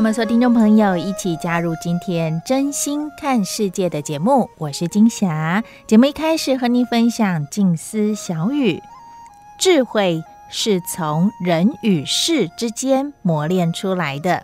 我们所有听众朋友一起加入今天真心看世界的节目，我是金霞。节目一开始和您分享静思小语：智慧是从人与事之间磨练出来的。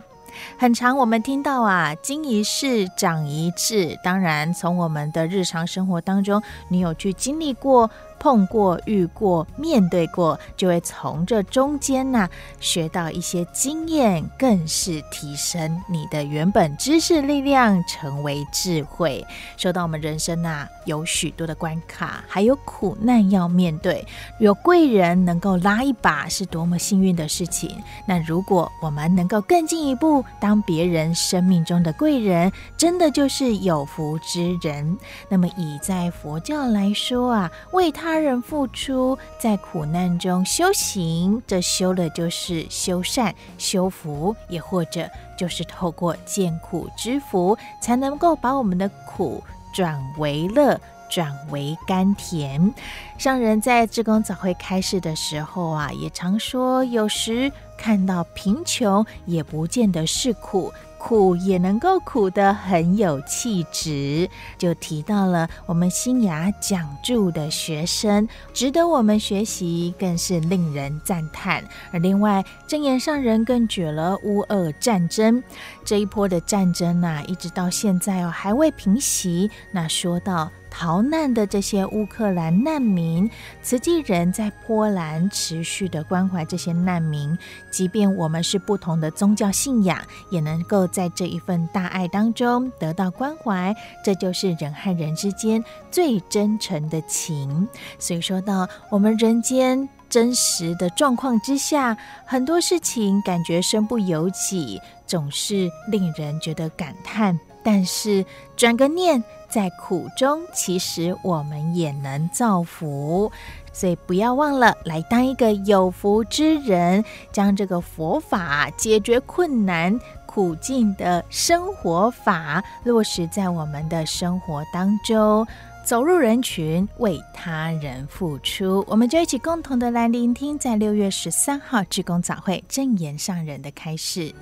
很常我们听到啊，经一事长一智。当然，从我们的日常生活当中，你有去经历过。碰过、遇过、面对过，就会从这中间呢、学到一些经验，更是提升你的原本知识力量，成为智慧。说到我们人生啊，有许多的关卡，还有苦难要面对，有贵人能够拉一把，是多么幸运的事情。那如果我们能够更进一步，当别人生命中的贵人，真的就是有福之人。那么以在佛教来说啊，为他。他人付出，在苦难中修行，这修的就是修善、修福，也或者就是透过见苦知福，才能够把我们的苦转为乐，转为甘甜。上人在志工早会开示的时候啊，也常说，有时看到贫穷，也不见得是苦。苦也能够苦得很有气质，就提到了我们新雅讲助的学生，值得我们学习，更是令人赞叹。而另外，真言上人更举了乌俄战争这一波的战争呢、一直到现在哦还未平息。那说到。逃难的这些乌克兰难民，慈济人在波兰持续的关怀这些难民，即便我们是不同的宗教信仰，也能够在这一份大爱当中得到关怀。这就是人和人之间最真诚的情。所以说到我们人间真实的状况之下，很多事情感觉身不由己，总是令人觉得感叹。但是转个念。在苦中，其实我们也能造福，所以不要忘了来当一个有福之人，将这个佛法解决困难苦境的生活法落实在我们的生活当中，走入人群，为他人付出。我们就一起共同的来聆听，在六月十三号志工早会正言上人的开示。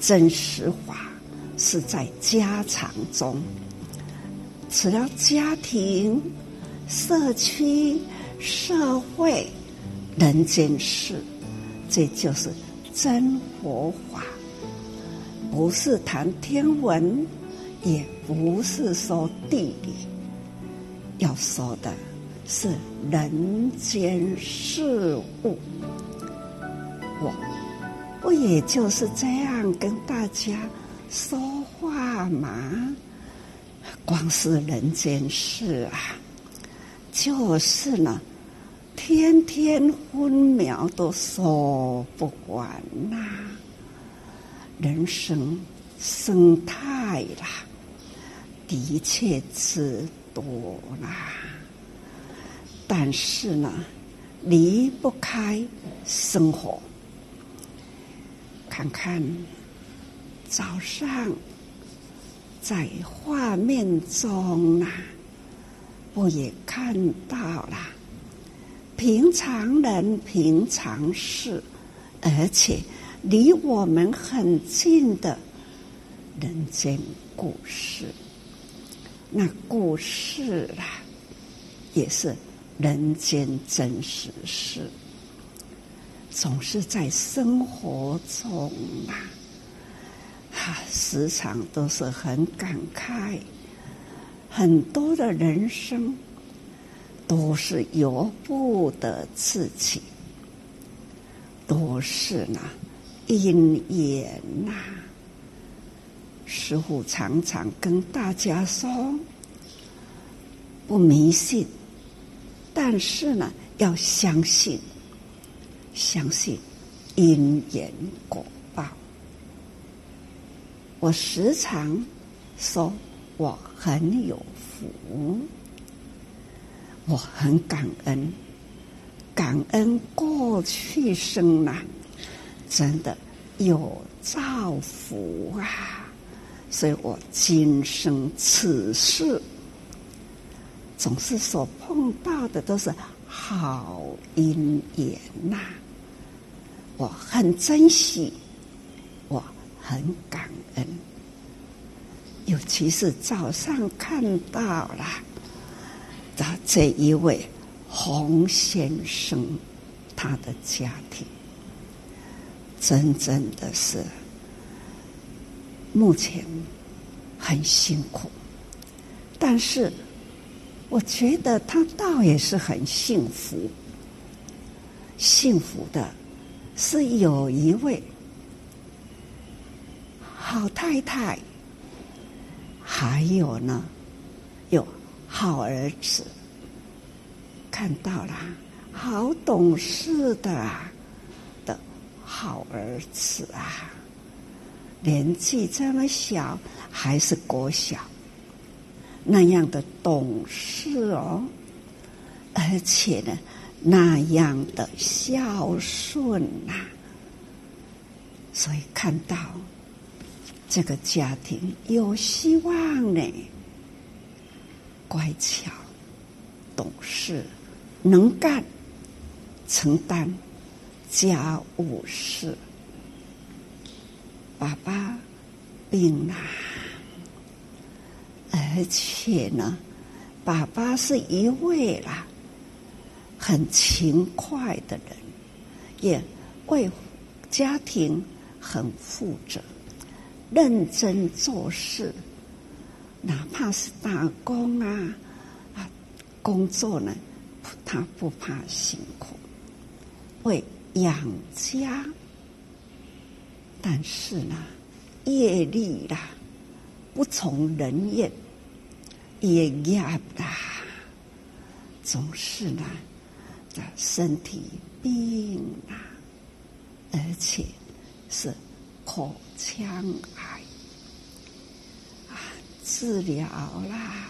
真实法是在家常中，除了家庭、社区、社会、人间事，这就是真佛法。不是谈天文，也不是说地理，要说的是人间事物。我。不也就是这样跟大家说话吗？光是人间事啊，就是呢，天天分秒都说不完呐。人生生态啦，的确之多啦，但是呢，离不开生活。看看早上在画面中啊，我也看到了平常人平常事，而且离我们很近的人间故事。那故事啦，也是人间真实事，总是在生活中啊，哈，时常都是很感慨，很多的人生都是由不得自己，都是呢因缘呐。师傅常常跟大家说：“不迷信，但是呢，要相信，相信因缘果报。”我时常说我很有福，我很感恩，感恩过去生呐，真的有造福啊。所以我今生此世，总是所碰到的都是好因缘呐。我很珍惜，我很感恩。尤其是早上看到了的这一位洪先生，他的家庭，真正的是。目前很辛苦，但是我觉得他倒也是很幸福。幸福的是有一位好太太，还有呢，有好儿子，看到了好懂事的的好儿子啊。年纪这么小，还是国小，那样的懂事哦，而且呢，那样的孝顺呐、所以看到这个家庭有希望呢，乖巧、懂事、能干、承担家务事。爸爸病了，而且呢，爸爸是一位啦，很勤快的人，也为家庭很负责，认真做事，哪怕是打工啊啊，工作呢，他不怕辛苦，为养家。但是呢，业力啦，不从人愿，业业啦，总是呢，身体病啊，而且是口腔癌啊，治疗啦，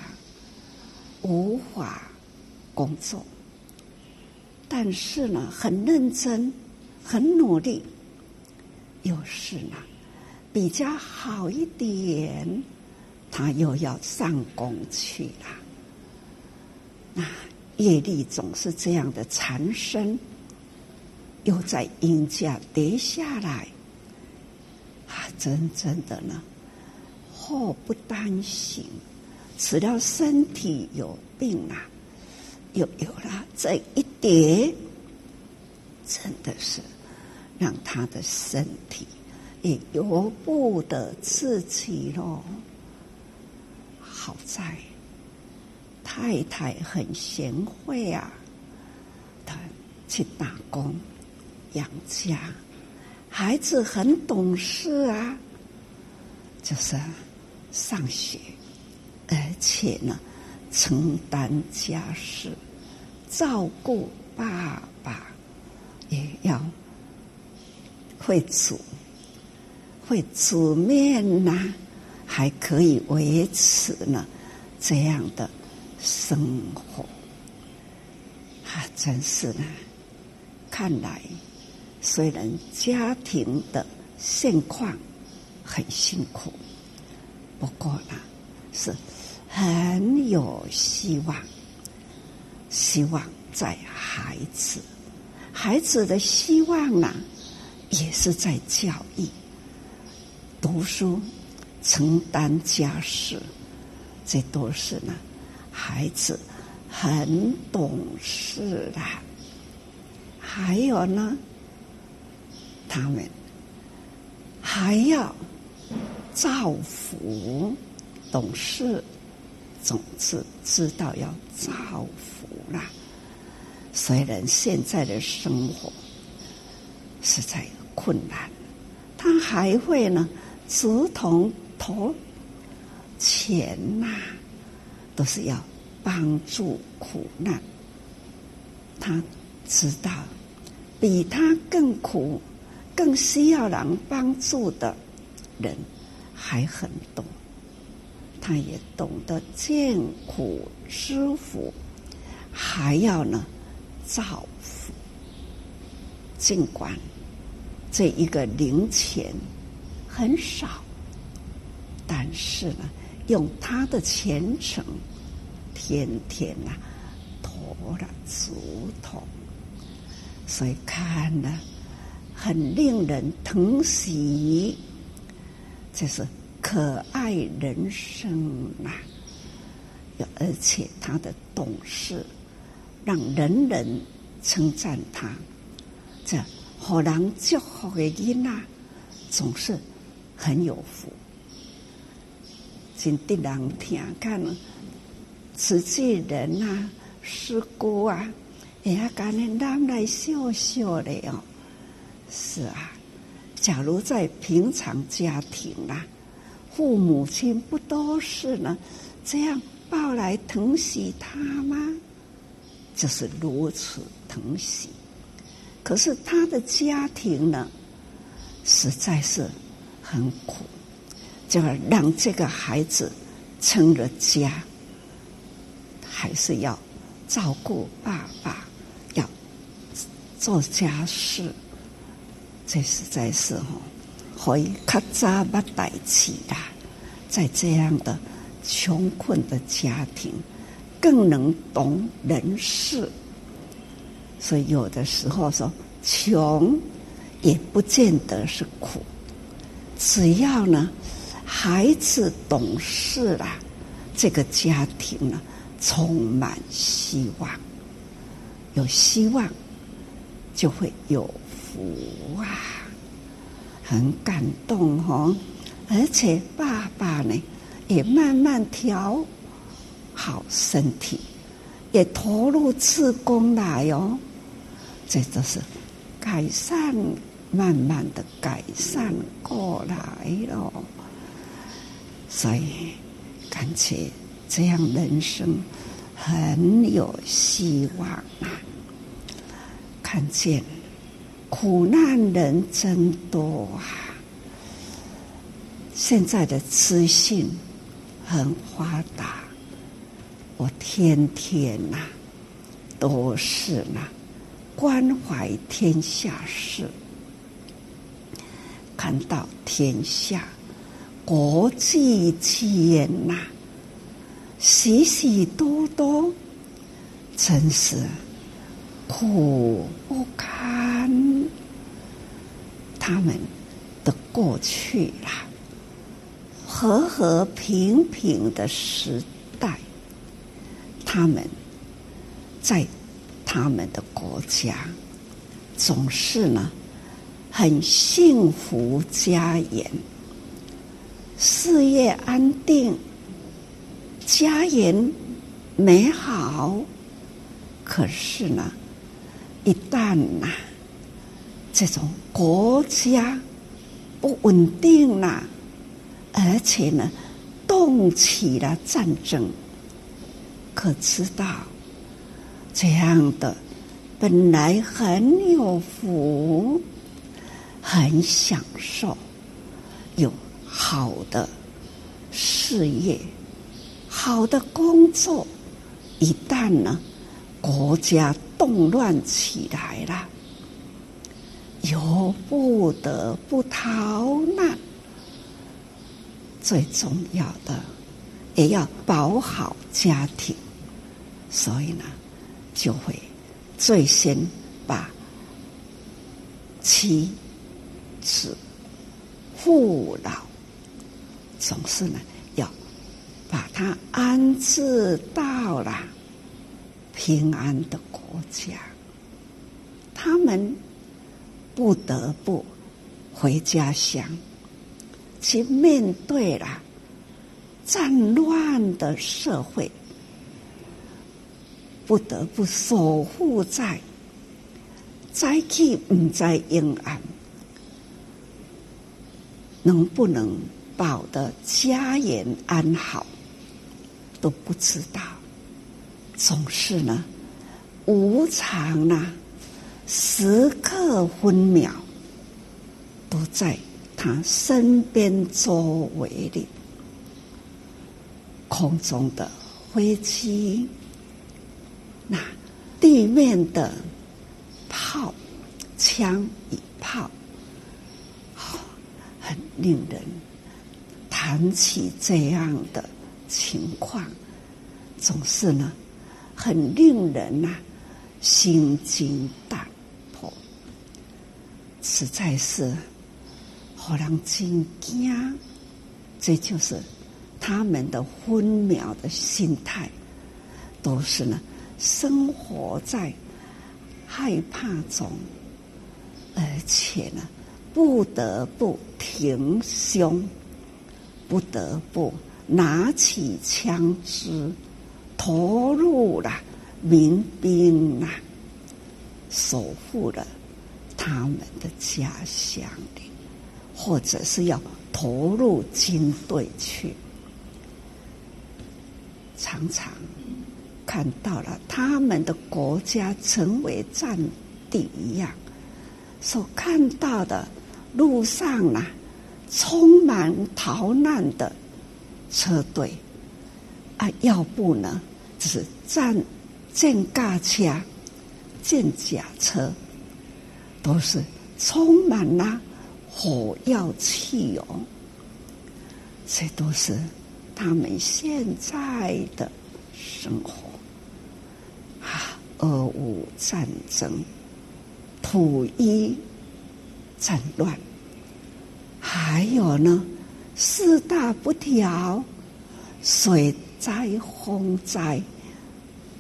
无法工作，但是呢，很认真，很努力。又是呢，比较好一点，他又要上工去了。那业力总是这样的缠身，又在阴家跌下来，啊，真正的呢，祸不单行，只要身体有病啊，又有了这一叠，真的是。让他的身体也由不得自己喽。好在太太很贤惠啊，她去打工养家，孩子很懂事啊，就是上学，而且呢，承担家事，照顾爸爸，也要。会煮，会煮面呐、还可以维持呢这样的生活，啊，真是呢。看来虽然家庭的现况很辛苦，不过呢是很有希望，希望在孩子，孩子的希望呢。也是在教育、读书，承担家事，这都是呢，孩子很懂事啦。还有呢，他们还要造福，懂事，总是知道要造福啦。虽然现在的生活实在困难，他还会呢，直同投钱呐、都是要帮助苦难。他知道。比他更苦、更需要人帮助的人还很多，他也懂得见苦知福，还要呢造福。尽管这一个零钱很少，但是呢，用他的虔诚，天天、啊、驮了竹筒。所以看了很令人疼惜，这是可爱人生呐、啊！而且他的懂事，让人人称赞他。这好人祝福的囡呐，总是很有福。真的人听看了，慈济人呐、啊，师姑啊。哎呀，感觉男来笑笑的哦。是啊，假如在平常家庭啊，父母亲不都是呢这样抱来疼惜他吗？就是如此疼惜。可是他的家庭呢，实在是很苦，就要让这个孩子成了家，还是要照顾爸爸。要做家事，这实在是哈，可以咔嚓把带起的。在这样的穷困的家庭，更能懂人事。所以有的时候说，穷也不见得是苦，只要呢，孩子懂事了，这个家庭呢，充满希望，有希望。就会有福啊，很感动哦。而且爸爸呢，也慢慢调好身体，也投入自工来哟。这都是改善，慢慢的改善过来了。所以感觉这样人生很有希望啊。看见苦难人真多啊！现在的资讯很发达，我天天呐、都是呢关怀天下事，看到天下国际间呐许许多多，真是。苦不堪，他们的过去啦，和和平平的时代，他们在他们的国家总是呢很幸福家园，事业安定，家园美好，可是呢。一旦呐、这种国家不稳定呐，而且呢，动起了战争，可知道这样的本来很有福、很享受、好的事业、好的工作，一旦呢，国家。动乱起来了，由不得不逃难。最重要的，也要保好家庭，所以呢，就会最先把妻子、父老总是呢要把他安置到了平安的国家，他们不得不回家乡去面对了战乱的社会，不得不守护在灾区不在阴暗。能不能保得家园安好，都不知道。总是呢，无常啊，时刻分秒都在他身边周围里。空中的飞机，那地面的炮枪与炮。很令人谈起这样的情况，总是呢，很令人呐、心惊胆魄，实在是让人惊惊。这就是他们的分秒的心态，都是呢，生活在害怕中，而且呢。不得不停胸，不得不拿起枪支，投入了民兵啊，守护了他们的家乡里，或者是要投入军队去，常常看到了他们的国家成为战地一样，所看到的。路上啊，充满逃难的车队啊，要不呢，就是战战驾车、战甲车，都是充满了火药、汽油，这都是他们现在的生活啊。俄乌战争，土一。战乱，还有呢，四大不调，水灾、风灾、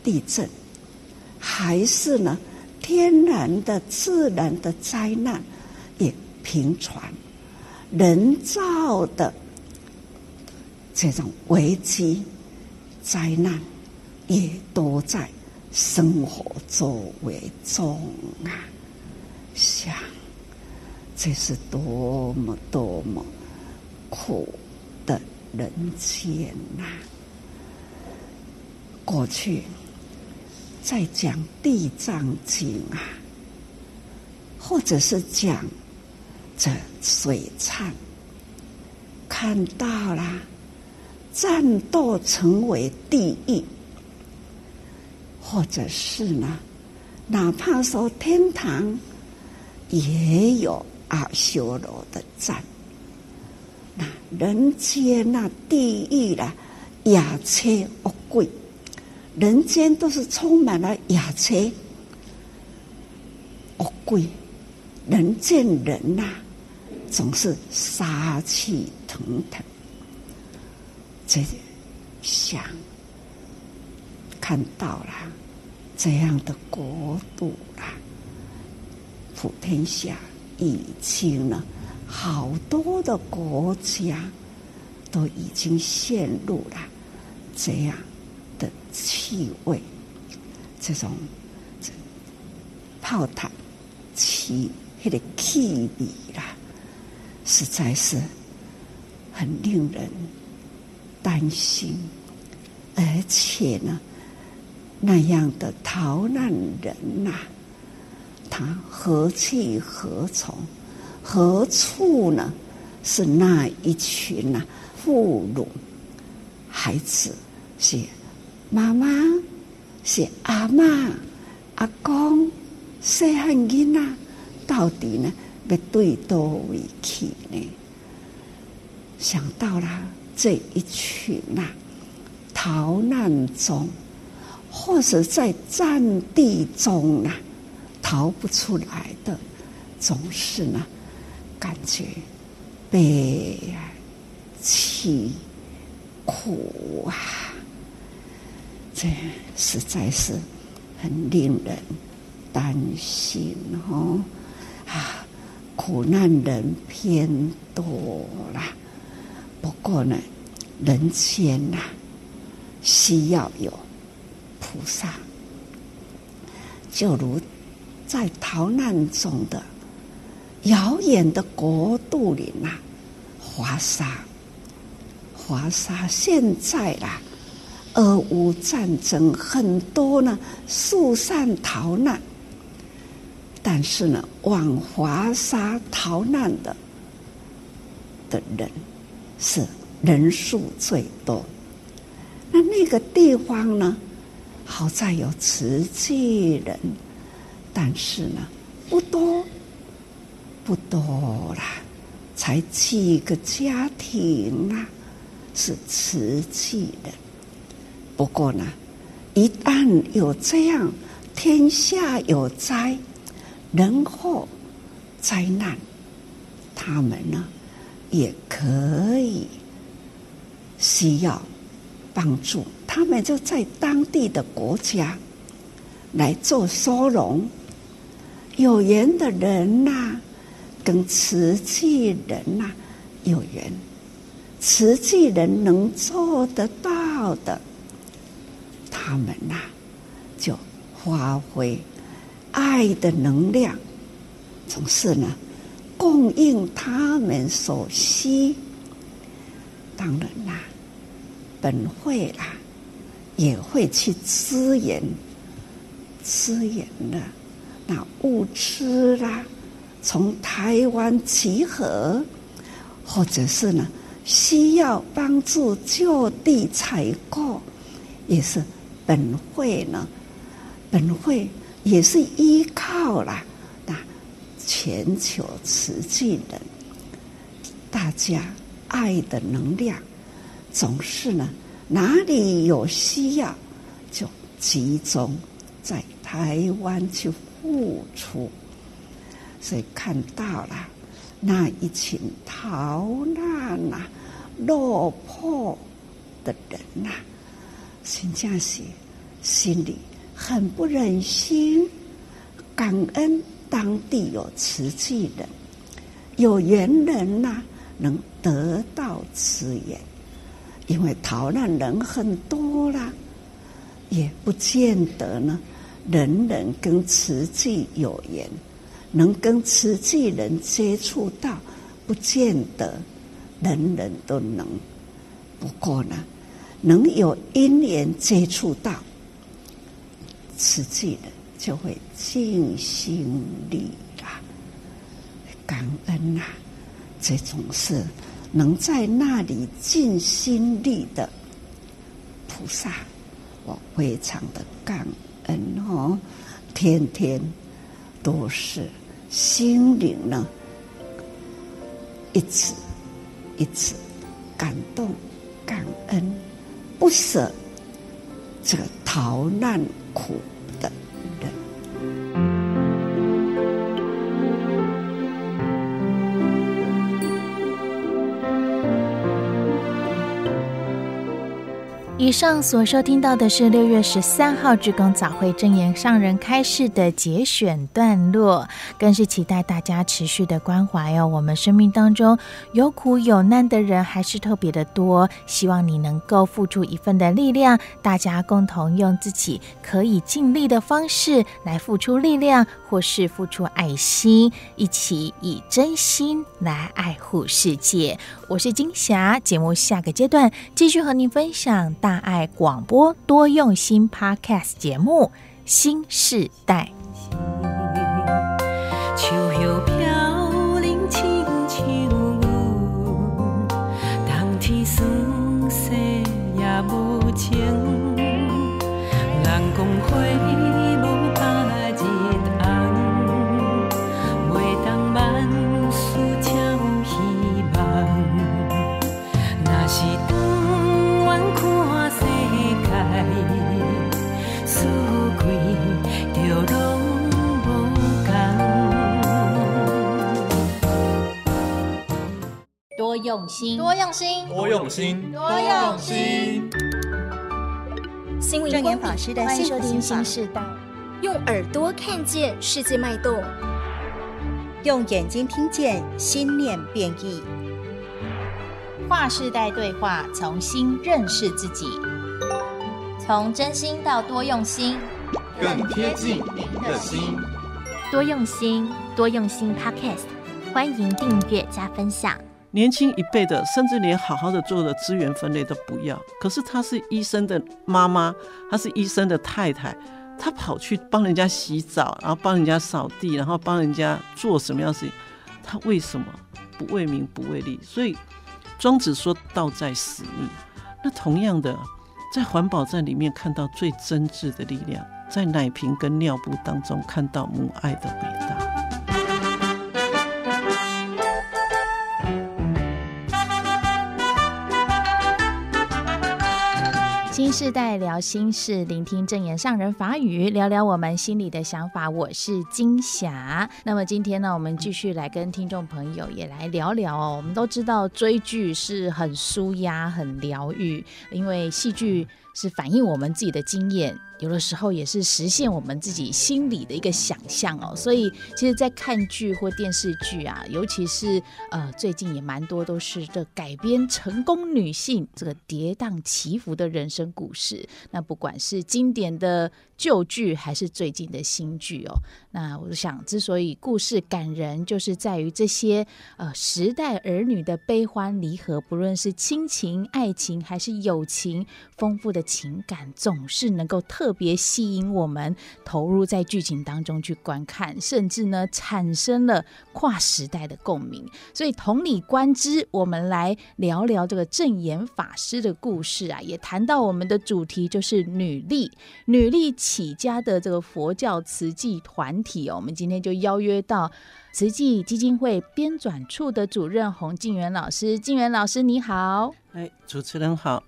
地震，还是呢，天然的、自然的灾难也频传，人造的这种危机、灾难也都在生活周围中啊，想。这是多么多么苦的人间呐、过去在讲《地藏经》啊，或者是讲这水忏，看到了战斗成为地狱，或者是呢，哪怕说天堂也有。阿修罗的战，那人间那地狱啦，雅车恶鬼，人间都是充满了雅车恶鬼，人见人呐、啊，总是杀气腾腾。这想看到了这样的国度啦，普天下。已经呢，好多的国家都已经陷入了这样的气味，这种炮弹气那个气味啦，实在是很令人担心，而且呢，那样的逃难人呐、他何去何从？何处呢？是那一群呐、啊，妇孺、孩子，是妈妈，是阿妈、阿公，细汉囡仔，到底呢要对多位去呢？想到了这一群呐、啊，逃难中，或者在战地中、啊。逃不出来的，总是呢，感觉悲哀。体苦啊！这实在是很令人担心哦！啊，苦难人偏多啦。不过呢，人间呐、需要有菩萨，就如在逃难中的遥远的国度里呐，华沙，华沙现在啦，俄乌战争很多呢，疏散逃难，但是呢，往华沙逃难的的人。是人数最多，那那个地方呢？好在有慈济人，但是呢，不多，不多啦，才几个家庭啊，是瓷器的。不过呢，一旦有这样天下有灾、人祸、灾难，他们呢？也可以需要帮助，他们就在当地的国家来做收容。有缘的人呐、跟慈济人呐、有缘，慈济人能做得到的，他们呐、就发挥爱的能量，总是呢。供应他们所需，当然啦，本会啦也会去支援，支援的那物资啦，从台湾集合，或者是呢需要帮助就地采购，也是本会呢，本会也是依靠啦。那全球慈济人，大家爱的能量，总是呢，哪里有需要，就集中在台湾去付出。所以看到了那一群逃难呐、落魄的人呐、啊，实在是心里很不忍心，感恩。当地有慈济人，有缘人呐、能得到支援，因为逃难人很多啦，也不见得呢，人人跟慈济有缘，能跟慈济人接触到，不见得人人都能。不过呢，能有因缘接触到慈济人。就会尽心力啦，感恩呐、这种事能在那里尽心力的菩萨，我非常的感恩哦，天天都是心灵呢，一次一次感动感恩，不舍这个逃难苦。以上所收听到的是六月十三号志工早会证言上人开示的节选段落，更是期待大家持续的关怀哦。我们生命当中有苦有难的人还是特别的多，希望你能够付出一份的力量，大家共同用自己可以尽力的方式来付出力量，或是付出爱心，一起以真心来爱护世界。我是金霞，节目下个阶段继续和您分享大爱广播多用心 Podcast 节目新时代。用心，多用心，多用心，多用心。心灵光法师的幸福心法，新时代，用耳朵看见世界脉动，用眼睛听见心念变异。跨世代对话，重新认识自己，从真心到多用心，更贴近您的心。多用心，多用心 Podcast，欢迎订阅加分享。年轻一辈的，甚至连好好的做的资源分类都不要。可是她是医生的妈妈，她是医生的太太，她跑去帮人家洗澡，然后帮人家扫地，然后帮人家做什么样的事情？她为什么不为名不为利？所以。庄子说道在使命，那同样的，在环保站里面看到最真挚的力量，在奶瓶跟尿布当中看到母爱的伟大。新世代聊心事，聆听正言上人法语，聊聊我们心里的想法。我是金霞。那么今天呢，我们继续来跟听众朋友也来聊聊哦。我们都知道追剧是很舒压、很疗愈，因为戏剧是反映我们自己的经验。有的时候也是实现我们自己心里的一个想象哦，所以其实，在看剧或电视剧啊，尤其是呃最近也蛮多都是这改编成功女性这个跌宕起伏的人生故事。那不管是经典的旧剧，还是最近的新剧哦，那我想之所以故事感人，就是在于这些呃时代儿女的悲欢离合，不论是亲情、爱情还是友情，丰富的情感总是能够特。特别吸引我们投入在剧情当中去观看，甚至呢产生了跨时代的共鸣。所以同理观之，我们来聊聊这个证言法师的故事啊，也谈到我们的主题就是女力，女力起家的这个佛教慈济团体哦。我们今天就邀约到慈济基金会编转处的主任洪静元老师，静元老师你好。哎，主持人好，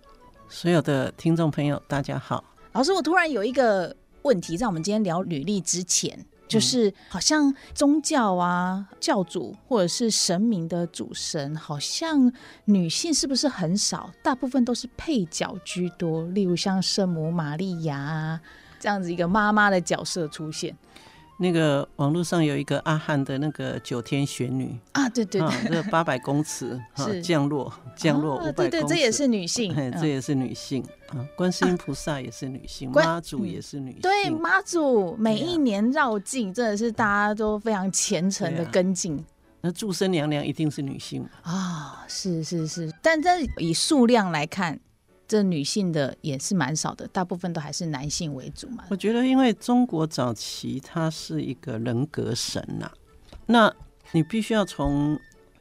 所有的听众朋友大家好。老师，我突然有一个问题，在我们今天聊履历之前，就是好像宗教啊、教主或者是神明的主神，好像女性是不是很少？大部分都是配角居多，例如像圣母玛利亚啊这样子一个妈妈的角色出现。那个网络上有一个阿汉的那个九天玄女。啊，对对对，那个八百公尺 降落降落五百公尺，对对，这也是女性，这也是女性啊。观世音菩萨也是女性，妈祖也是女性，对，妈祖每一年绕境，真的是大家都非常虔诚的跟进。那祝生娘娘一定是女性啊，是是是，但在以数量来看。这女性的也是蛮少的，大部分都还是男性为主嘛。我觉得，因为中国早期它是一个人格神呐、啊，那你必须要从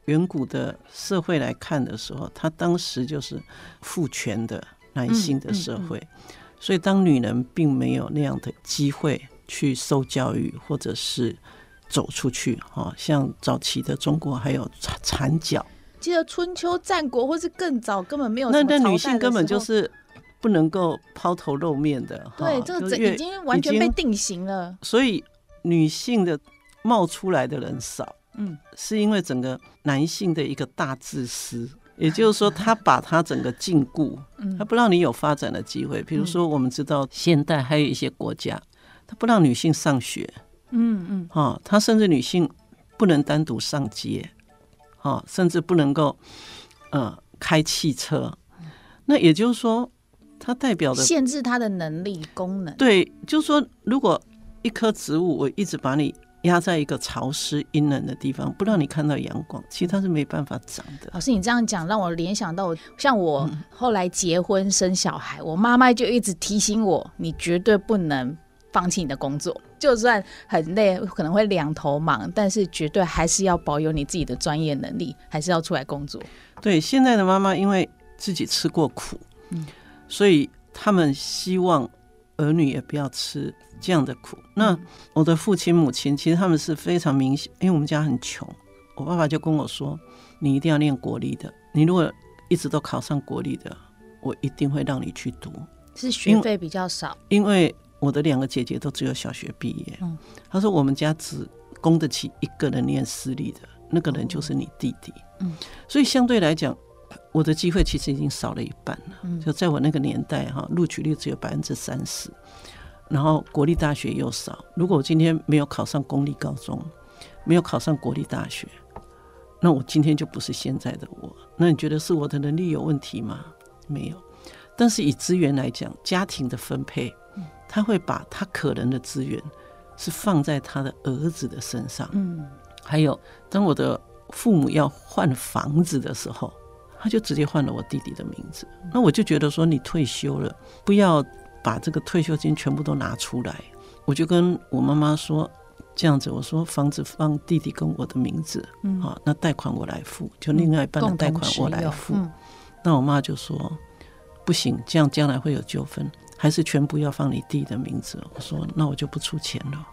远古的社会来看的时候，它当时就是父权的男性的社会，嗯嗯嗯、所以当女人并没有那样的机会去受教育或者是走出去，哈，像早期的中国还有缠脚。记得春秋战国，或是更早，根本没有那那女性根本就是不能够抛头露面的。对，这个已经完全被定型了。所以女性的冒出来的人少，嗯，是因为整个男性的一个大自私，也就是说，他把他整个禁锢，他不让你有发展的机会。比如说，我们知道现代还有一些国家，他不让女性上学，嗯嗯，哈，他甚至女性不能单独上街。啊，甚至不能够，呃，开汽车。那也就是说，它代表的限制它的能力功能。对，就是说，如果一棵植物，我一直把你压在一个潮湿阴冷的地方，不让你看到阳光，其实它是没办法长的。老师，你这样讲让我联想到，像我后来结婚生小孩，我妈妈就一直提醒我，你绝对不能。放弃你的工作，就算很累，可能会两头忙，但是绝对还是要保有你自己的专业能力，还是要出来工作。对，现在的妈妈因为自己吃过苦，嗯，所以他们希望儿女也不要吃这样的苦。那我的父亲母亲其实他们是非常明显，因为我们家很穷，我爸爸就跟我说：“你一定要念国立的，你如果一直都考上国立的，我一定会让你去读。”是学费比较少，因为。我的两个姐姐都只有小学毕业。嗯，他说我们家只供得起一个人念私立的，那个人就是你弟弟。嗯，所以相对来讲，我的机会其实已经少了一半了。就在我那个年代哈，录取率只有百分之三十，然后国立大学又少。如果我今天没有考上公立高中，没有考上国立大学，那我今天就不是现在的我。那你觉得是我的能力有问题吗？没有。但是以资源来讲，家庭的分配，他会把他可能的资源是放在他的儿子的身上。嗯，还有当我的父母要换房子的时候，他就直接换了我弟弟的名字。那我就觉得说，你退休了，不要把这个退休金全部都拿出来。我就跟我妈妈说，这样子，我说房子放弟弟跟我的名字，嗯，好，那贷款我来付，就另外一半的贷款我来付。那我妈就说。不行，这样将来会有纠纷，还是全部要放你弟的名字？我说，那我就不出钱了。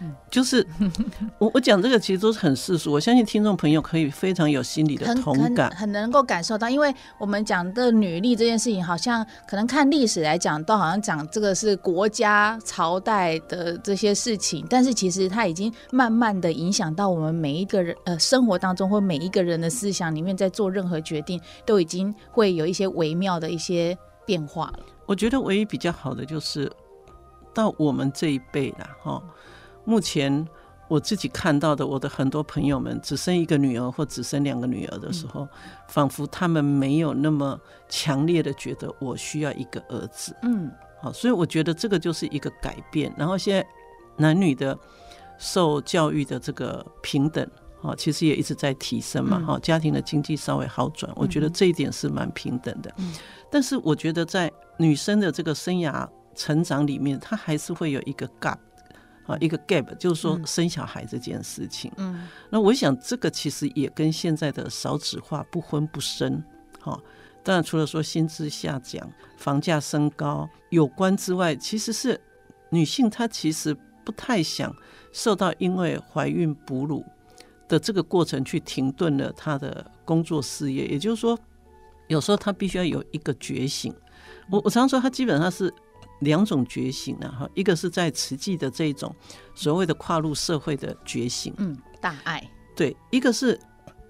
嗯，就是 我我讲这个其实都是很世俗，我相信听众朋友可以非常有心理的同感，很，能够感受到。因为我们讲的女力这件事情，好像可能看历史来讲，都好像讲这个是国家朝代的这些事情，但是其实它已经慢慢的影响到我们每一个人呃生活当中，或每一个人的思想里面，在做任何决定，都已经会有一些微妙的一些变化了。我觉得唯一比较好的就是到我们这一辈了哈。目前我自己看到的，我的很多朋友们只生一个女儿或只生两个女儿的时候，仿佛他们没有那么强烈的觉得我需要一个儿子。嗯，好，所以我觉得这个就是一个改变。然后现在男女的受教育的这个平等，哈，其实也一直在提升嘛。哈，家庭的经济稍微好转，我觉得这一点是蛮平等的。但是我觉得在女生的这个生涯成长里面，她还是会有一个 gap。啊，一个 gap 就是说生小孩这件事情。嗯，那我想这个其实也跟现在的少子化、不婚不生，哈，当然除了说薪资下降、房价升高有关之外，其实是女性她其实不太想受到因为怀孕哺乳的这个过程去停顿了她的工作事业。也就是说，有时候她必须要有一个觉醒。我我常说，它基本上是。两种觉醒呢，哈，一个是在慈济的这种所谓的跨入社会的觉醒，嗯，大爱，对，一个是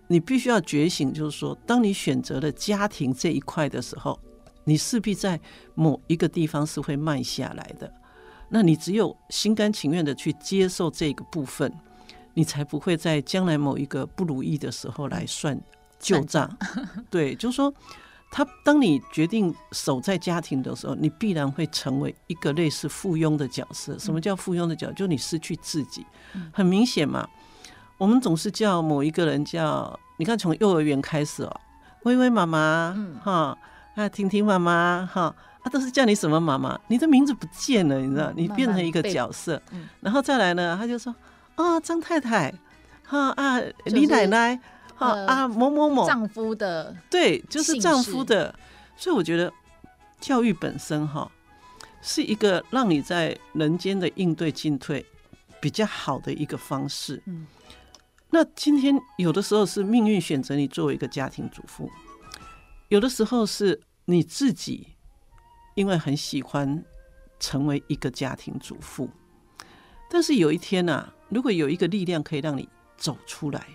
你必须要觉醒，就是说，当你选择了家庭这一块的时候，你势必在某一个地方是会慢下来的，那你只有心甘情愿的去接受这个部分，你才不会在将来某一个不如意的时候来算旧账，对，就是说。他当你决定守在家庭的时候，你必然会成为一个类似附庸的角色。什么叫附庸的角色？就你失去自己，很明显嘛。我们总是叫某一个人叫，你看从幼儿园开始哦，微微妈妈，哈啊，婷婷妈妈，哈啊，都是叫你什么妈妈？你的名字不见了，你知道？你变成一个角色，然后再来呢，他就说啊，张太太，哈啊，李奶奶。啊啊，某某某丈夫的对，就是丈夫的，所以我觉得教育本身哈是一个让你在人间的应对进退比较好的一个方式。嗯，那今天有的时候是命运选择你作为一个家庭主妇，有的时候是你自己因为很喜欢成为一个家庭主妇，但是有一天呢，啊，如果有一个力量可以让你走出来。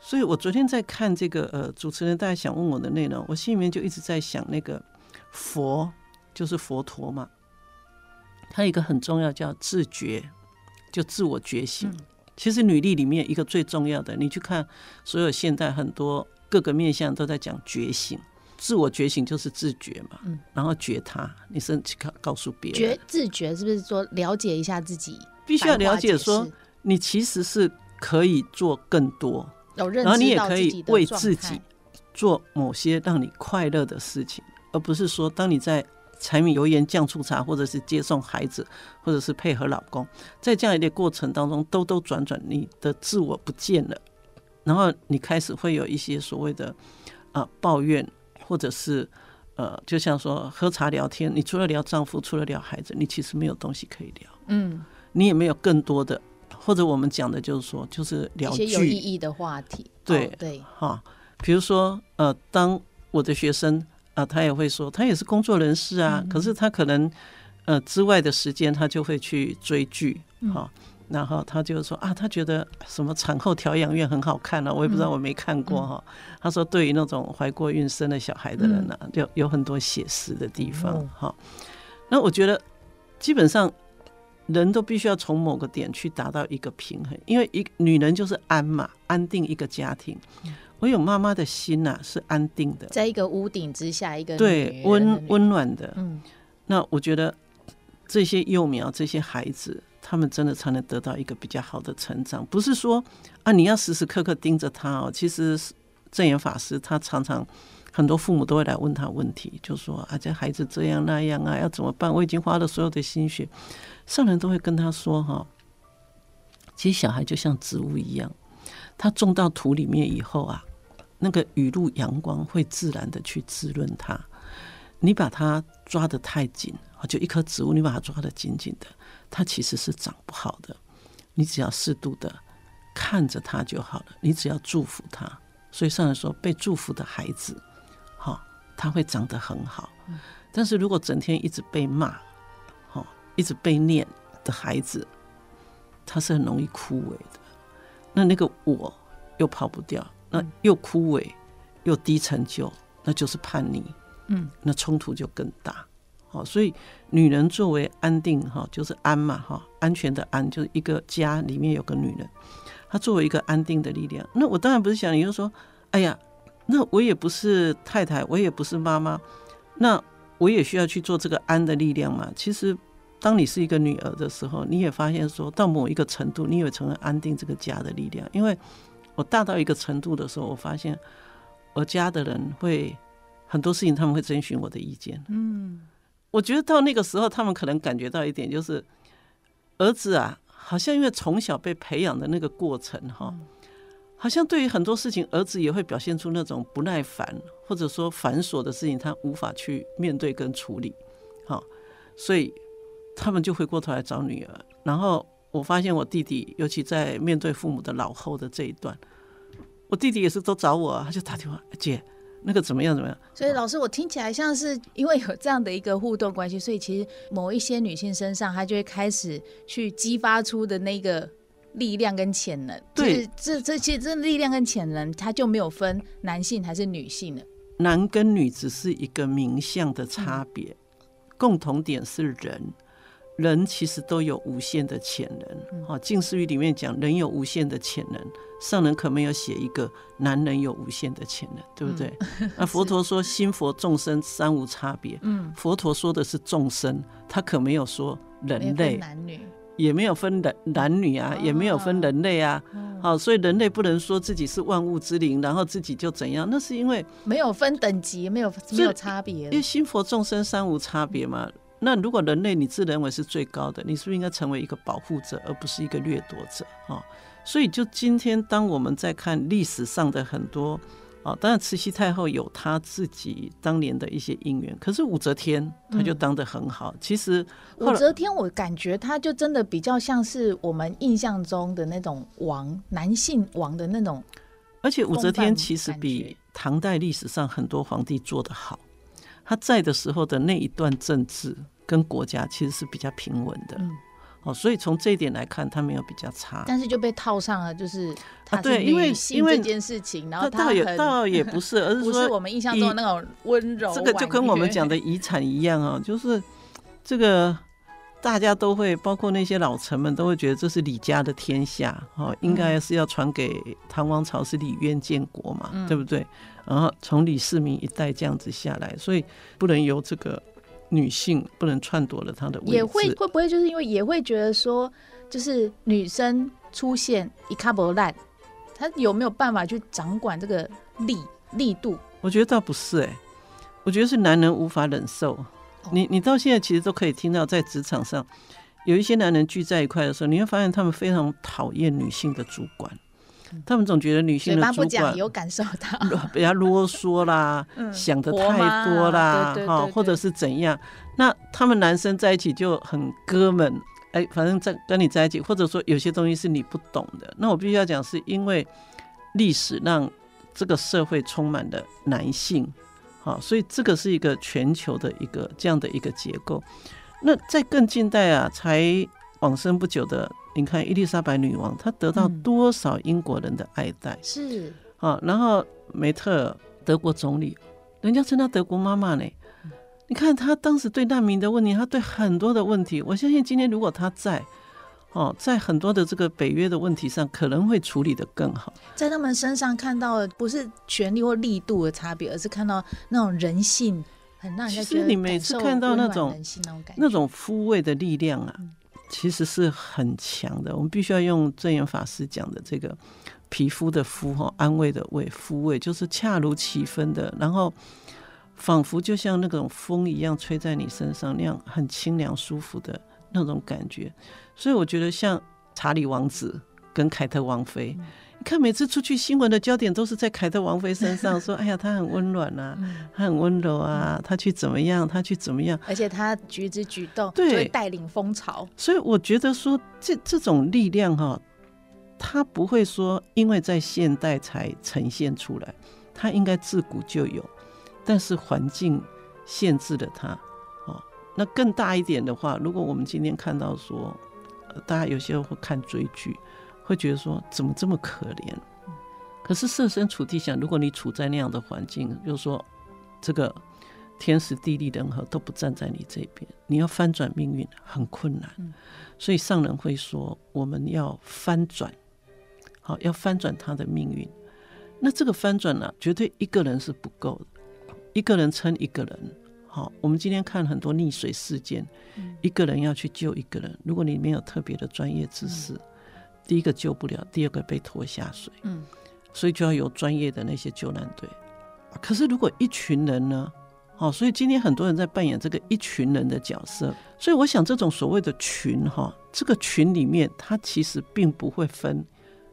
所以我昨天在看这个呃，主持人大家想问我的内容，我心里面就一直在想那个佛就是佛陀嘛，他有一个很重要叫自觉，就自我觉醒。其实履历里面一个最重要的，你去看所有现代很多各个面向都在讲觉醒，自我觉醒就是自觉嘛，然后觉他，你是去告告诉别人，觉自觉是不是说了解一下自己？必须要了解说你其实是可以做更多。然后你也可以为自己做某些让你快乐的事情，而不是说当你在柴米油盐酱醋茶，或者是接送孩子，或者是配合老公，在这样一个过程当中兜兜转转，你的自我不见了，然后你开始会有一些所谓的啊、呃、抱怨，或者是呃，就像说喝茶聊天，你除了聊丈夫，除了聊孩子，你其实没有东西可以聊，嗯，你也没有更多的。或者我们讲的就是说，就是聊些有意义的话题，对、哦、对。哈，比如说呃，当我的学生啊、呃，他也会说，他也是工作人士啊，嗯、可是他可能呃之外的时间，他就会去追剧哈、嗯。然后他就说啊，他觉得什么产后调养院很好看呢、啊，我也不知道，我没看过哈。嗯、他说，对于那种怀过孕生了小孩的人呢、啊，就有很多写实的地方哈。那我觉得基本上人都必须要从某个点去达到一个平衡，因为一女人就是安嘛，安定一个家庭。我有妈妈的心呐、啊，是安定的，在一个屋顶之下，一个对温温暖的。嗯，那我觉得这些幼苗，这些孩子。他们真的才能得到一个比较好的成长，不是说啊，你要时时刻刻盯着他哦。其实正言法师他常常很多父母都会来问他问题，就说啊，这孩子这样那样啊，要怎么办？我已经花了所有的心血，上人都会跟他说哈，其实小孩就像植物一样，他种到土里面以后啊，那个雨露阳光会自然的去滋润它。你把它抓得太紧啊，就一棵植物，你把它抓得紧紧的。它其实是长不好的，你只要适度的看着它就好了。你只要祝福它，所以上人说，被祝福的孩子，哈，他会长得很好。但是如果整天一直被骂，一直被念的孩子，他是很容易枯萎的。那那个我又跑不掉，那又枯萎又低成就，那就是叛逆。嗯，那冲突就更大。好，所以女人作为安定哈，就是安嘛哈，安全的安，就是一个家里面有个女人，她作为一个安定的力量。那我当然不是想你就说，哎呀，那我也不是太太，我也不是妈妈，那我也需要去做这个安的力量嘛。其实，当你是一个女儿的时候，你也发现说到某一个程度，你也成为安定这个家的力量。因为我大到一个程度的时候，我发现我家的人会很多事情他们会征询我的意见，嗯。我觉得到那个时候，他们可能感觉到一点，就是儿子啊，好像因为从小被培养的那个过程哈，好像对于很多事情，儿子也会表现出那种不耐烦，或者说繁琐的事情，他无法去面对跟处理，好，所以他们就回过头来找女儿。然后我发现我弟弟，尤其在面对父母的老后的这一段，我弟弟也是都找我，他就打电话，姐。那个怎么样？怎么样？所以老师，我听起来像是因为有这样的一个互动关系，所以其实某一些女性身上，她就会开始去激发出的那个力量跟潜能。对，这这其实这力量跟潜能，它就没有分男性还是女性了。男跟女只是一个名相的差别，嗯、共同点是人。人其实都有无限的潜能。好，《静思语》里面讲，人有无限的潜能。上人可没有写一个男人有无限的潜能，对不对？那佛陀说，心佛众生三无差别。嗯，佛陀说的是众生，他可没有说人类，男女也没有分男男女啊，也没有分人类啊。好，所以人类不能说自己是万物之灵，然后自己就怎样？那是因为没有分等级，没有没有差别。因为心佛众生三无差别嘛。那如果人类你自认为是最高的，你是不是应该成为一个保护者，而不是一个掠夺者啊？所以就今天，当我们在看历史上的很多啊，当然慈禧太后有她自己当年的一些因缘，可是武则天她就当得很好。嗯、其实武则天，我感觉她就真的比较像是我们印象中的那种王，男性王的那种。而且武则天其实比唐代历史上很多皇帝做得好。他在的时候的那一段政治跟国家其实是比较平稳的，嗯，哦，所以从这一点来看，他没有比较差，但是就被套上了，就是他对，因为因为这件事情，然后他倒也倒也不是，而是说 不是我们印象中的那种温柔，这个就跟我们讲的遗产一样啊，就是这个大家都会，包括那些老臣们都会觉得这是李家的天下，哦，应该是要传给唐王朝，是李渊建国嘛，嗯，对不对？然后从李世民一代这样子下来，所以不能由这个女性不能篡夺了她的位置。也会会不会就是因为也会觉得说，就是女生出现一卡不烂，她有没有办法去掌管这个力力度？我觉得倒不是哎、欸，我觉得是男人无法忍受。你你到现在其实都可以听到，在职场上有一些男人聚在一块的时候，你会发现他们非常讨厌女性的主管。他们总觉得女性的主管有感受到 比较啰嗦啦，想的太多啦，哈，或者是怎样？那他们男生在一起就很哥们，哎，反正在跟你在一起，或者说有些东西是你不懂的。那我必须要讲，是因为历史让这个社会充满了男性，好，所以这个是一个全球的一个这样的一个结构。那在更近代啊，才往生不久的。你看伊丽莎白女王，她得到多少英国人的爱戴？是啊，然后梅特尔德国总理，人家称她德国妈妈呢。你看她当时对难民的问题，她对很多的问题，我相信今天如果她在。哦，在很多的这个北约的问题上，可能会处理的更好。在他们身上看到的不是权力或力度的差别，而是看到那种人性，很让人家觉得。其实你每次看到那种那种抚慰的力量啊，嗯、其实是很强的。我们必须要用证严法师讲的这个皮肤的肤哈，安慰的慰，抚慰就是恰如其分的，然后仿佛就像那种风一样吹在你身上那样，很清凉舒服的那种感觉。所以我觉得像查理王子跟凯特王妃，嗯、你看每次出去新闻的焦点都是在凯特王妃身上，说 哎呀，她很温暖啊，她很温柔啊，她去怎么样，她去怎么样，而且她举止举动对，带领风潮。所以我觉得说这这种力量哈，它不会说因为在现代才呈现出来，它应该自古就有，但是环境限制了它。哦，那更大一点的话，如果我们今天看到说。大家有些人会看追剧，会觉得说怎么这么可怜？可是设身处地想，如果你处在那样的环境，比如说这个天时地利人和都不站在你这边，你要翻转命运很困难。所以上人会说，我们要翻转，好，要翻转他的命运。那这个翻转呢，绝对一个人是不够的，一个人撑一个人。好，我们今天看很多溺水事件，嗯、一个人要去救一个人，如果你没有特别的专业知识，嗯、第一个救不了，第二个被拖下水，嗯，所以就要有专业的那些救难队。可是如果一群人呢？哦，所以今天很多人在扮演这个一群人的角色，所以我想这种所谓的群哈，这个群里面它其实并不会分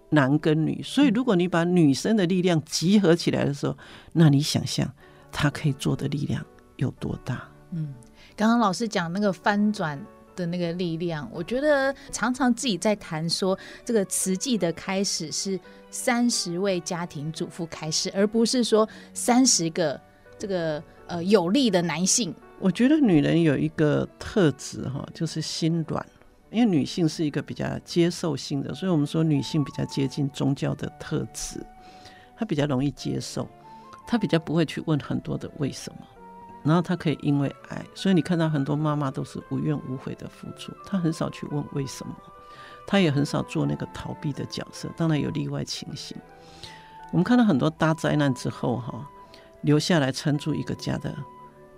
男跟女，所以如果你把女生的力量集合起来的时候，那你想象她可以做的力量。有多大？嗯，刚刚老师讲那个翻转的那个力量，我觉得常常自己在谈说，这个慈济的开始是三十位家庭主妇开始，而不是说三十个这个呃有力的男性。我觉得女人有一个特质哈，就是心软，因为女性是一个比较接受性的，所以我们说女性比较接近宗教的特质，她比较容易接受，她比较不会去问很多的为什么。然后他可以因为爱，所以你看到很多妈妈都是无怨无悔的付出，她很少去问为什么，她也很少做那个逃避的角色。当然有例外情形，我们看到很多大灾难之后哈，留下来撑住一个家的，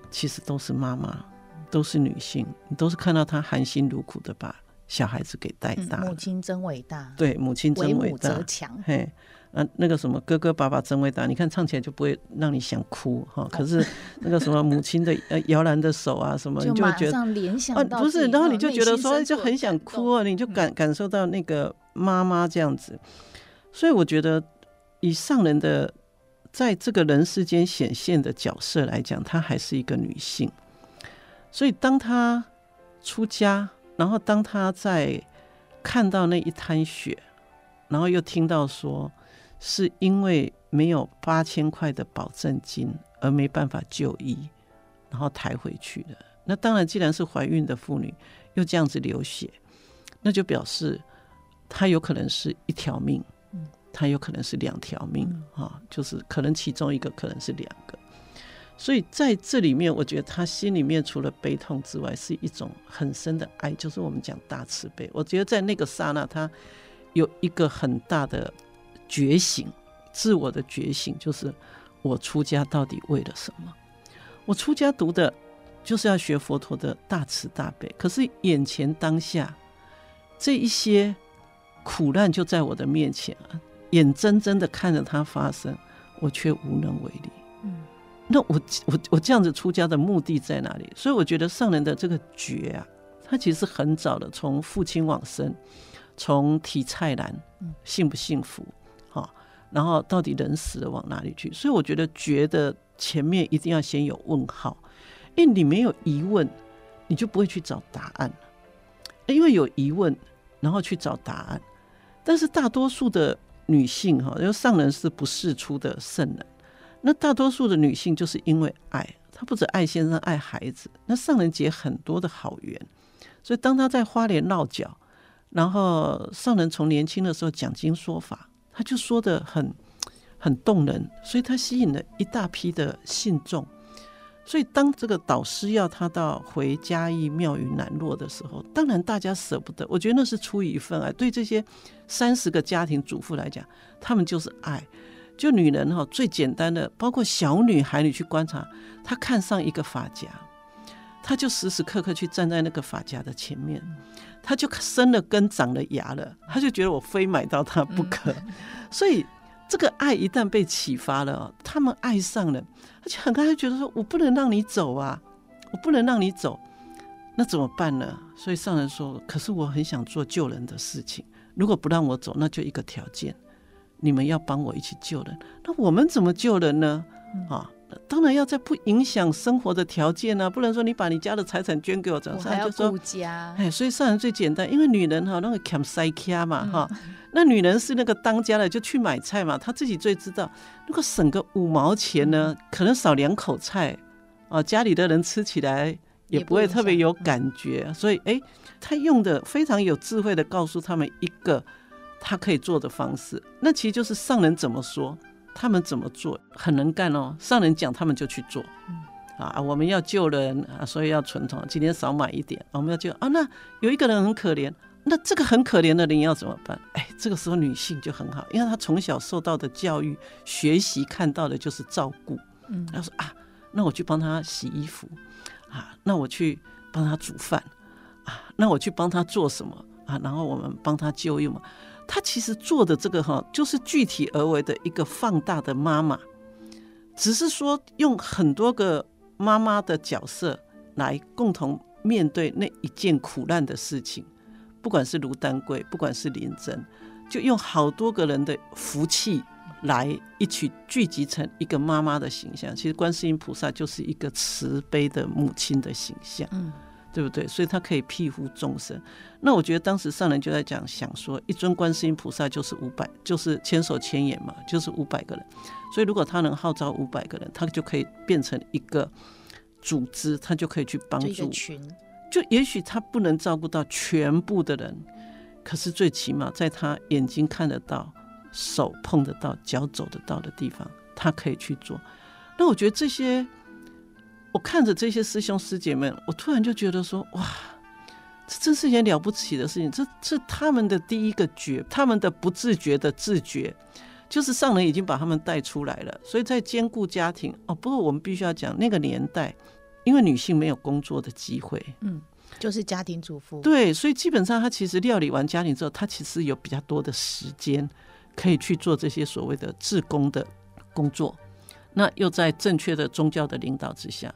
其实都是妈妈，都是女性，你都是看到她含辛茹苦的把小孩子给带大。母亲真伟大，对，母亲真伟大，为母则强，嘿。啊，那个什么哥哥爸爸真伟大，你看唱起来就不会让你想哭哈。可是那个什么母亲的 呃摇篮的手啊什么，你就会觉得啊不是，然后你就觉得说就很想哭啊，你就感感受到那个妈妈这样子。所以我觉得以上人的在这个人世间显现的角色来讲，她还是一个女性。所以当她出家，然后当她在看到那一滩血，然后又听到说。是因为没有八千块的保证金而没办法就医，然后抬回去的。那当然，既然是怀孕的妇女又这样子流血，那就表示她有可能是一条命，她有可能是两条命啊，就是可能其中一个可能是两个。所以在这里面，我觉得她心里面除了悲痛之外，是一种很深的爱，就是我们讲大慈悲。我觉得在那个刹那，她有一个很大的。觉醒，自我的觉醒，就是我出家到底为了什么？我出家读的，就是要学佛陀的大慈大悲。可是眼前当下这一些苦难就在我的面前啊，眼睁睁的看着它发生，我却无能为力。嗯，那我我我这样子出家的目的在哪里？所以我觉得上人的这个觉啊，他其实很早的从父亲往生，从提菜篮，幸不幸福？然后到底人死了往哪里去？所以我觉得觉得前面一定要先有问号，因为你没有疑问，你就不会去找答案。因为有疑问，然后去找答案。但是大多数的女性哈，因为上人是不世出的圣人，那大多数的女性就是因为爱，她不止爱先生，爱孩子。那上人结很多的好缘，所以当她在花莲落脚，然后上人从年轻的时候讲经说法，他就说得很很动人，所以他吸引了一大批的信众。所以当这个导师要他到回嘉义庙宇南落的时候，当然大家舍不得。我觉得那是出于一份爱。对这些三十个家庭主妇来讲，他们就是爱。就女人哈，最简单的，包括小女孩，你去观察，她看上一个发夹，她就时时刻刻去站在那个发夹的前面，她就生了根长了芽了，他就觉得我非买到它不可。所以这个爱一旦被启发了，他们爱上了，而且很快就觉得说我不能让你走啊，我不能让你走，那怎么办呢？所以上人说，可是我很想做救人的事情，如果不让我走，那就一个条件。你们要帮我一起救人，那我们怎么救人呢？啊，当然要在不影响生活的条件呢、啊，不能说你把你家的财产捐给我，怎么还要顾家？哎，所以上人最简单，因为女人哈那个扛塞卡嘛哈，那女人是那个当家的，就去买菜嘛，她自己最知道，如果省个五毛钱呢，可能少两口菜啊，家里的人吃起来也不会特别有感觉，所以哎，她用的非常有智慧的告诉他们一个。她可以做的方式，那其实就是上人怎么说，他们怎么做，很能干哦。上人讲，他们就去做。啊，我们要救人啊，所以要存钱，今天少买一点。我们要救啊，那有一个人很可怜，那这个很可怜的人要怎么办？哎，这个时候女性就很好，因为她从小受到的教育、学习看到的就是照顾。嗯，她说啊，那我去帮她洗衣服啊，那我去帮她煮饭啊，那我去帮她做什么啊？然后我们帮她就业嘛。他其实做的这个哈，就是具体而为的一个放大的妈妈，只是说用很多个妈妈的角色来共同面对那一件苦难的事情，不管是卢丹桂，不管是林珍，就用好多个人的福气来一起聚集成一个妈妈的形象。其实观世音菩萨就是一个慈悲的母亲的形象。嗯。对不对？所以他可以庇护众生。那我觉得当时上人就在讲，想说一尊观世音菩萨就是五百，就是千手千眼嘛，就是五百个人。所以如果他能号召五百个人，他就可以变成一个组织，他就可以去帮助群。就也许他不能照顾到全部的人，可是最起码在他眼睛看得到、手碰得到、脚走得到的地方，他可以去做。那我觉得这些。我看着这些师兄师姐们，我突然就觉得说，哇，这真是一件了不起的事情。这是他们的第一个觉，他们的不自觉的自觉，就是上人已经把他们带出来了。所以在兼顾家庭哦，不过我们必须要讲那个年代，因为女性没有工作的机会，嗯，就是家庭主妇。对，所以基本上她其实料理完家庭之后，她其实有比较多的时间可以去做这些所谓的自工的工作。那又在正确的宗教的领导之下，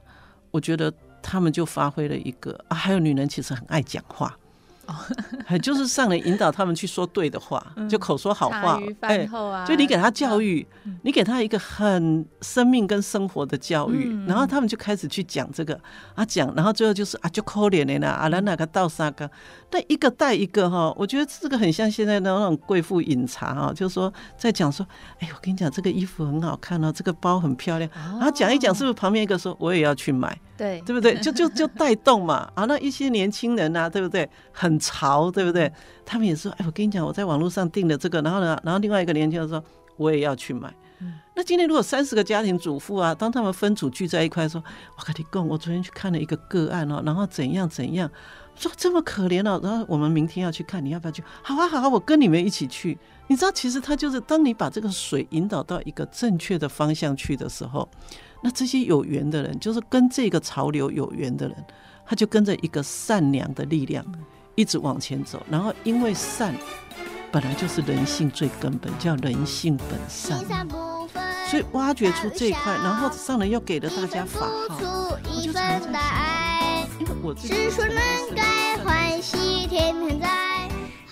我觉得他们就发挥了一个啊，还有女人其实很爱讲话。哦，还就是上来引导他们去说对的话，就口说好话。哎，就你给他教育，你给他一个很生命跟生活的教育，然后他们就开始去讲这个啊讲，然后最后就是啊就可怜的呢啊那哪个倒沙个，但一个带一个哈，我觉得这个很像现在的那种贵妇饮茶哈，就是说在讲说，哎，我跟你讲这个衣服很好看哦，这个包很漂亮，然后讲一讲，是不是旁边一个说我也要去买？对，对不对？就就就带动嘛啊！那一些年轻人啊，对不对？很潮，对不对？他们也说：“哎，我跟你讲，我在网络上订了这个，然后呢，然后另外一个年轻人说，我也要去买。嗯”那今天如果三十个家庭主妇啊，当他们分组聚在一块，说：“我跟你讲，我昨天去看了一个个案哦，然后怎样怎样，说这么可怜哦，然后我们明天要去看，你要不要去？好啊，好啊，我跟你们一起去。你知道，其实他就是当你把这个水引导到一个正确的方向去的时候。”那这些有缘的人，就是跟这个潮流有缘的人，他就跟着一个善良的力量一直往前走。然后，因为善本来就是人性最根本，叫人性本善，所以挖掘出这一块，然后上人又给了大家法号，我就常常在想，因为我自己是说能该欢喜天天在。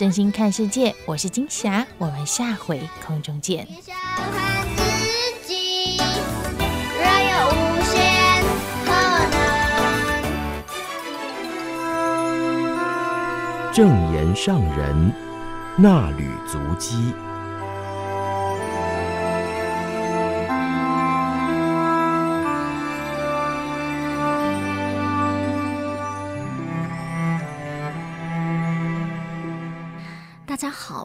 真心看世界，我是金霞，我们下回空中见。正言上人那履足迹。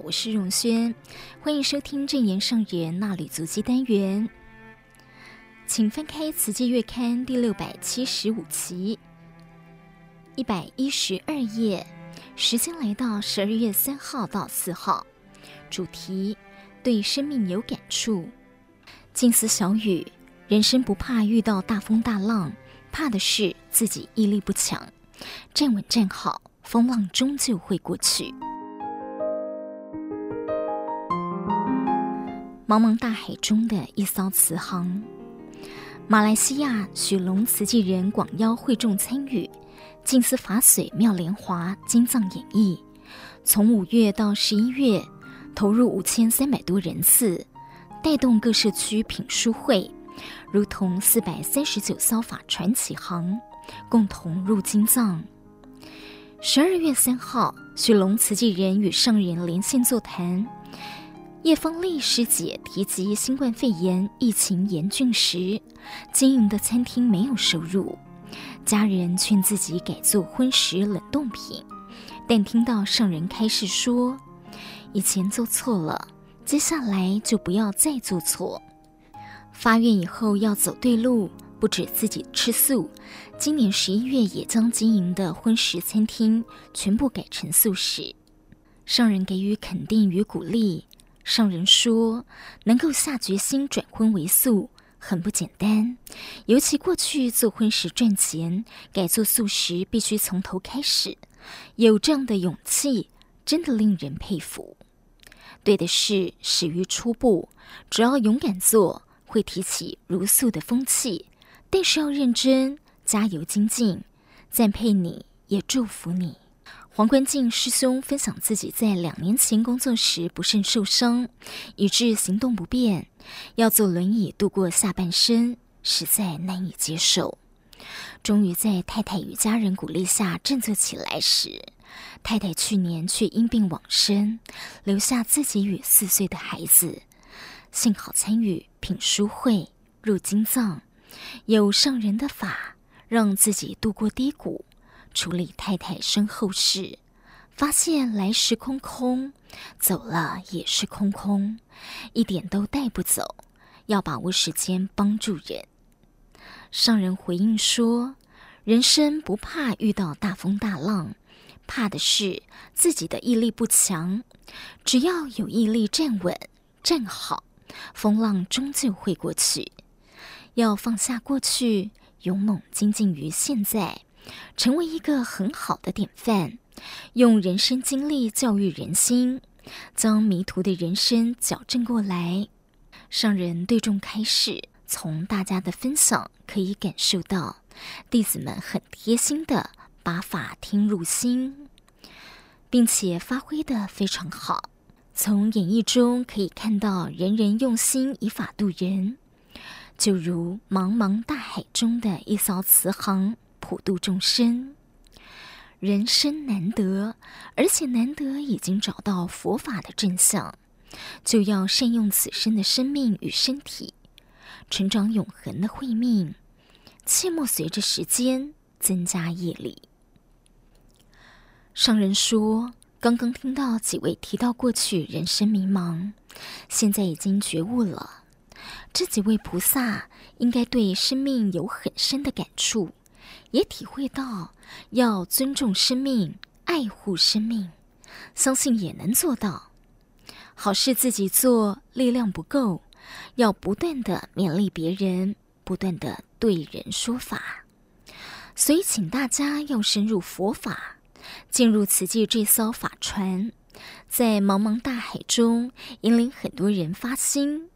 我是荣轩，欢迎收听正言上人纳履足迹单元。请翻开《慈济月刊》第六百七十五期，一百一十二页。时间来到十二月三号到四号，主题对生命有感触。静思小语：人生不怕遇到大风大浪，怕的是自己毅力不强。站稳站好，风浪终究会过去。茫茫大海中的一艘慈航，马来西亚许龙慈济人广邀会众参与。静思法水妙莲华金藏演绎，从五月到十一月，投入五千三百多人次，带动各社区品书会，如同四百三十九艘法船起航，共同入金藏。十二月三号，许龙慈济人与上人连线座谈，叶芳丽师姐提及新冠肺炎疫情严峻时，经营的餐厅没有收入。家人劝自己改做荤食冷冻品，但听到上人开示说，以前做错了，接下来就不要再做错。发愿以后要走对路，不止自己吃素，今年十一月也将经营的荤食餐厅全部改成素食。上人给予肯定与鼓励。上人说，能够下决心转荤为素。很不简单，尤其过去做荤食赚钱，改做素食必须从头开始，有这样的勇气，真的令人佩服。对的是，始于初步，只要勇敢做，会提起茹素的风气。但是要认真，加油精进，赞佩你，也祝福你。黄冠静师兄分享自己在两年前工作时不慎受伤，以致行动不便，要坐轮椅度过下半生，实在难以接受。终于在太太与家人鼓励下振作起来时，太太去年却因病往生，留下自己与四岁的孩子。幸好参与品书会入经藏，有上人的法，让自己度过低谷。处理太太身后事，发现来时空空，走了也是空空，一点都带不走。要把握时间帮助人。上人回应说：“人生不怕遇到大风大浪，怕的是自己的毅力不强。只要有毅力站稳站好，风浪终究会过去。要放下过去，勇猛精进于现在。”成为一个很好的典范，用人生经历教育人心，将迷途的人生矫正过来。上人对众开示，从大家的分享可以感受到，弟子们很贴心的把法听入心，并且发挥得非常好。从演绎中可以看到，人人用心以法度人，就如茫茫大海中的一艘慈航。普度众生，人生难得，而且难得已经找到佛法的真相，就要善用此生的生命与身体，成长永恒的慧命，切莫随着时间增加业力。上人说，刚刚听到几位提到过去人生迷茫，现在已经觉悟了。这几位菩萨应该对生命有很深的感触。也体会到要尊重生命、爱护生命，相信也能做到。好事自己做，力量不够，要不断的勉励别人，不断的对人说法。所以，请大家要深入佛法，进入慈济这艘法船，在茫茫大海中引领很多人发心，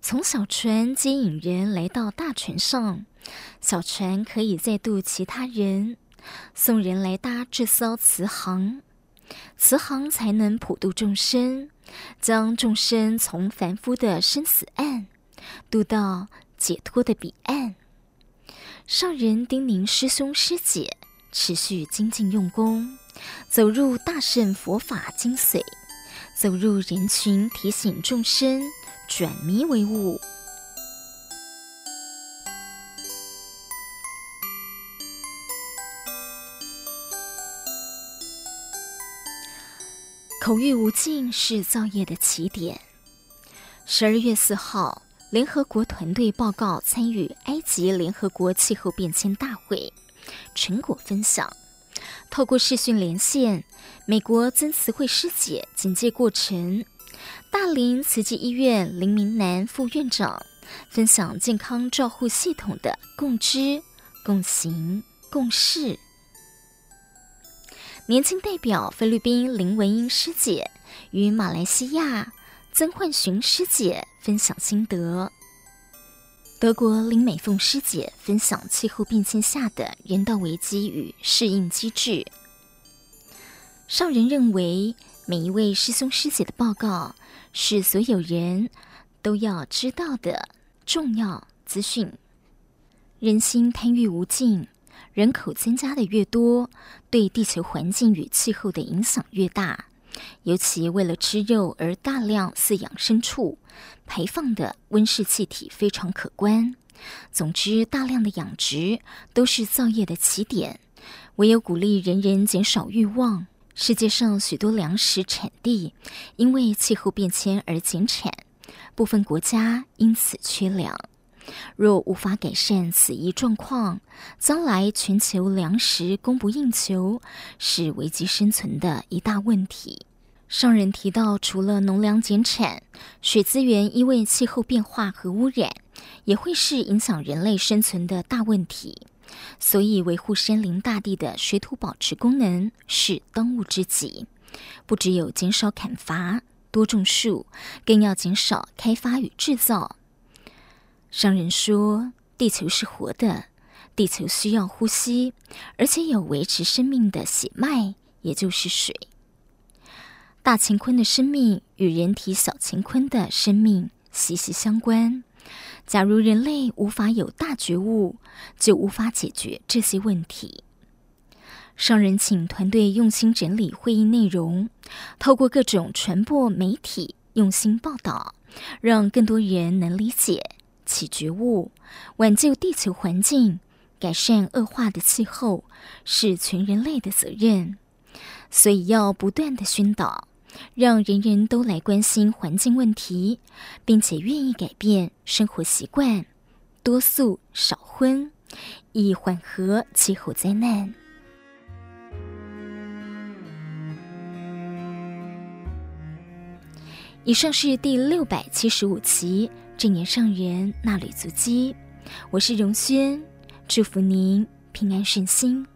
从小船接引人来到大船上。小船可以再渡其他人，送人来搭这艘慈航。慈航才能普度众生，将众生从凡夫的生死岸渡到解脱的彼岸。上人叮咛师兄师姐持续精进用功，走入大圣佛法精髓，走入人群，提醒众生转迷为悟。口欲无尽是造业的起点。十二月四号，联合国团队报告参与埃及联合国气候变迁大会，成果分享。透过视讯连线，美国曾词汇师姐简介过程，大林慈济医院林明南副院长分享健康照护系统的共知、共行、共事。年轻代表菲律宾林文英师姐与马来西亚曾焕寻师姐分享心得。德国林美凤师姐分享气候变迁下的人道危机与适应机制。上人认为，每一位师兄师姐的报告是所有人都要知道的重要资讯。人心贪欲无尽。人口增加的越多，对地球环境与气候的影响越大。尤其为了吃肉而大量饲养牲畜，排放的温室气体非常可观。总之，大量的养殖都是造业的起点。唯有鼓励人人减少欲望，世界上许多粮食产地因为气候变迁而减产，部分国家因此缺粮。若无法改善此一状况，将来全球粮食供不应求，是危机生存的一大问题。上人提到，除了农粮减产，水资源因为气候变化和污染，也会是影响人类生存的大问题。所以，维护山林大地的水土保持功能是当务之急。不只有减少砍伐、多种树，更要减少开发与制造。商人说：“地球是活的，地球需要呼吸，而且有维持生命的血脉，也就是水。大乾坤的生命与人体小乾坤的生命息息相关。假如人类无法有大觉悟，就无法解决这些问题。”上人请团队用心整理会议内容，透过各种传播媒体用心报道，让更多人能理解。起觉悟，挽救地球环境，改善恶化的气候，是全人类的责任。所以要不断的宣导，让人人都来关心环境问题，并且愿意改变生活习惯，多素少荤，以缓和气候灾难。以上是第六百七十五期。正言上人衲履足迹，我是荣轩，祝福您平安顺心。